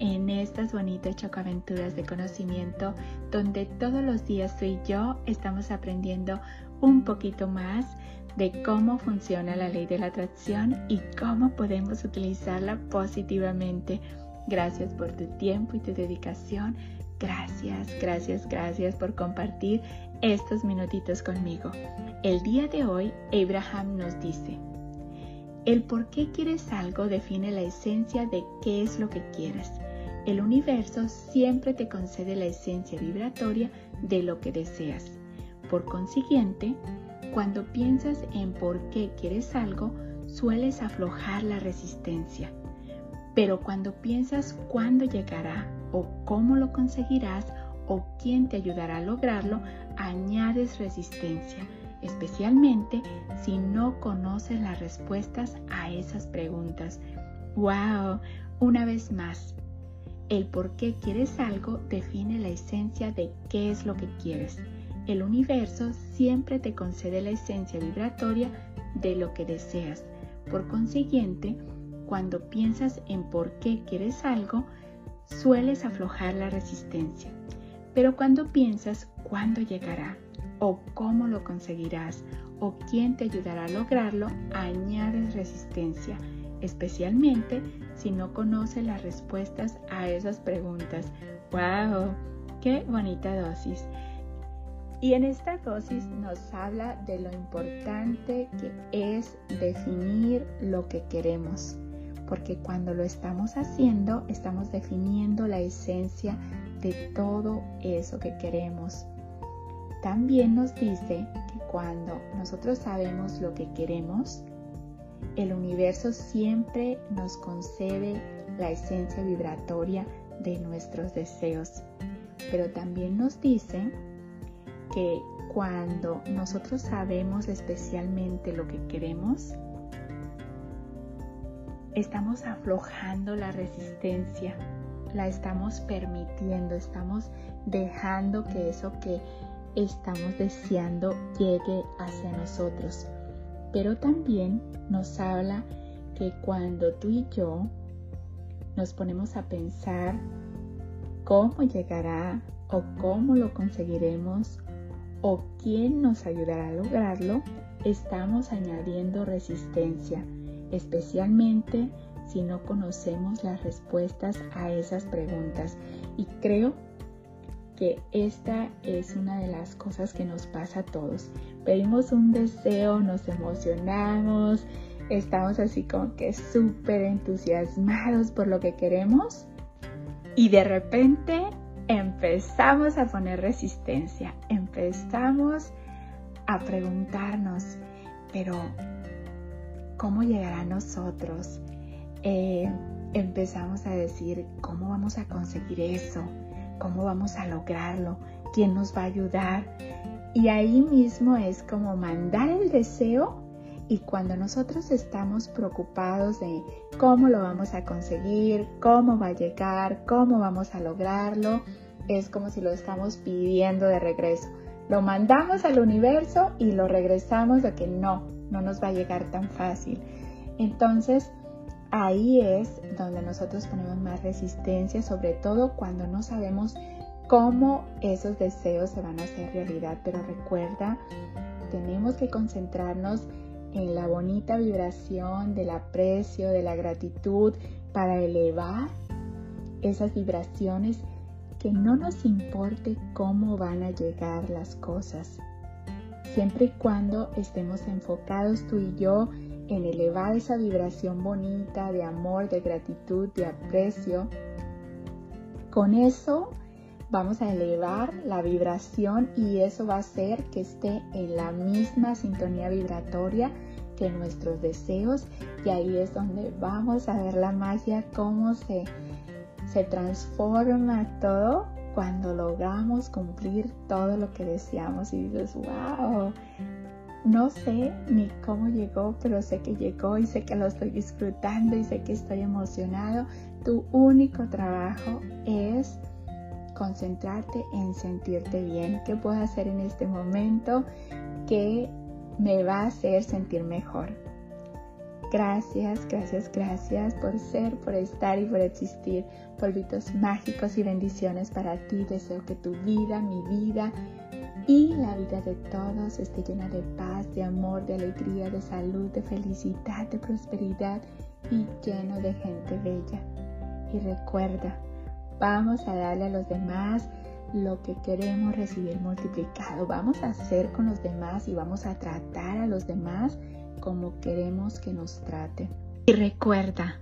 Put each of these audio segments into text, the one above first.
en estas bonitas chocaventuras de conocimiento donde todos los días tú y yo estamos aprendiendo un poquito más de cómo funciona la ley de la atracción y cómo podemos utilizarla positivamente. Gracias por tu tiempo y tu dedicación. Gracias, gracias, gracias por compartir estos minutitos conmigo. El día de hoy, Abraham nos dice, el por qué quieres algo define la esencia de qué es lo que quieres. El universo siempre te concede la esencia vibratoria de lo que deseas. Por consiguiente, cuando piensas en por qué quieres algo, sueles aflojar la resistencia. Pero cuando piensas cuándo llegará o cómo lo conseguirás o quién te ayudará a lograrlo, añades resistencia, especialmente si no conoces las respuestas a esas preguntas. ¡Wow! Una vez más, el por qué quieres algo define la esencia de qué es lo que quieres. El universo siempre te concede la esencia vibratoria de lo que deseas. Por consiguiente, cuando piensas en por qué quieres algo, sueles aflojar la resistencia. Pero cuando piensas cuándo llegará, o cómo lo conseguirás, o quién te ayudará a lograrlo, añades resistencia especialmente si no conoce las respuestas a esas preguntas. ¡Wow! ¡Qué bonita dosis! Y en esta dosis nos habla de lo importante que es definir lo que queremos, porque cuando lo estamos haciendo estamos definiendo la esencia de todo eso que queremos. También nos dice que cuando nosotros sabemos lo que queremos, el universo siempre nos concede la esencia vibratoria de nuestros deseos, pero también nos dice que cuando nosotros sabemos especialmente lo que queremos, estamos aflojando la resistencia, la estamos permitiendo, estamos dejando que eso que estamos deseando llegue hacia nosotros. Pero también nos habla que cuando tú y yo nos ponemos a pensar cómo llegará o cómo lo conseguiremos o quién nos ayudará a lograrlo, estamos añadiendo resistencia, especialmente si no conocemos las respuestas a esas preguntas. Y creo que esta es una de las cosas que nos pasa a todos. Pedimos un deseo, nos emocionamos, estamos así como que súper entusiasmados por lo que queremos y de repente empezamos a poner resistencia, empezamos a preguntarnos, pero ¿cómo llegará a nosotros? Eh, empezamos a decir, ¿cómo vamos a conseguir eso? ¿Cómo vamos a lograrlo? ¿Quién nos va a ayudar? Y ahí mismo es como mandar el deseo y cuando nosotros estamos preocupados de cómo lo vamos a conseguir, cómo va a llegar, cómo vamos a lograrlo, es como si lo estamos pidiendo de regreso. Lo mandamos al universo y lo regresamos de que no, no nos va a llegar tan fácil. Entonces, ahí es donde nosotros ponemos más resistencia, sobre todo cuando no sabemos cómo esos deseos se van a hacer realidad. Pero recuerda, tenemos que concentrarnos en la bonita vibración del aprecio, de la gratitud, para elevar esas vibraciones que no nos importe cómo van a llegar las cosas. Siempre y cuando estemos enfocados tú y yo en elevar esa vibración bonita de amor, de gratitud, de aprecio. Con eso vamos a elevar la vibración y eso va a hacer que esté en la misma sintonía vibratoria que nuestros deseos y ahí es donde vamos a ver la magia, cómo se, se transforma todo cuando logramos cumplir todo lo que deseamos y dices, wow, no sé ni cómo llegó, pero sé que llegó y sé que lo estoy disfrutando y sé que estoy emocionado. Tu único trabajo es concentrarte en sentirte bien. ¿Qué puedo hacer en este momento que me va a hacer sentir mejor? Gracias, gracias, gracias por ser, por estar y por existir. Polvitos mágicos y bendiciones para ti. Deseo que tu vida, mi vida y la vida de todos esté llena de paz, de amor, de alegría, de salud, de felicidad, de prosperidad y lleno de gente bella. Y recuerda, vamos a darle a los demás lo que queremos recibir multiplicado. Vamos a hacer con los demás y vamos a tratar a los demás como queremos que nos traten. Y recuerda,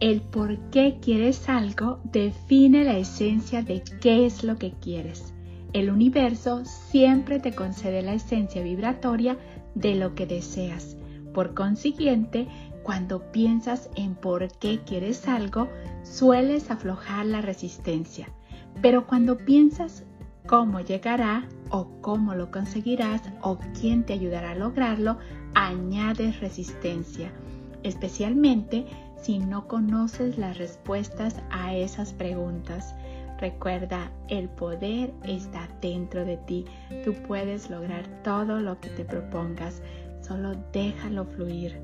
el por qué quieres algo define la esencia de qué es lo que quieres. El universo siempre te concede la esencia vibratoria de lo que deseas. Por consiguiente, cuando piensas en por qué quieres algo, sueles aflojar la resistencia. Pero cuando piensas cómo llegará o cómo lo conseguirás o quién te ayudará a lograrlo, añades resistencia, especialmente si no conoces las respuestas a esas preguntas. Recuerda, el poder está dentro de ti. Tú puedes lograr todo lo que te propongas. Solo déjalo fluir.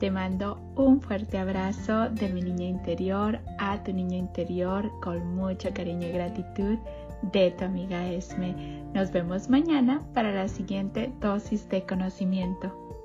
Te mando un fuerte abrazo de mi niña interior a tu niño interior con mucho cariño y gratitud de tu amiga Esme. Nos vemos mañana para la siguiente dosis de conocimiento.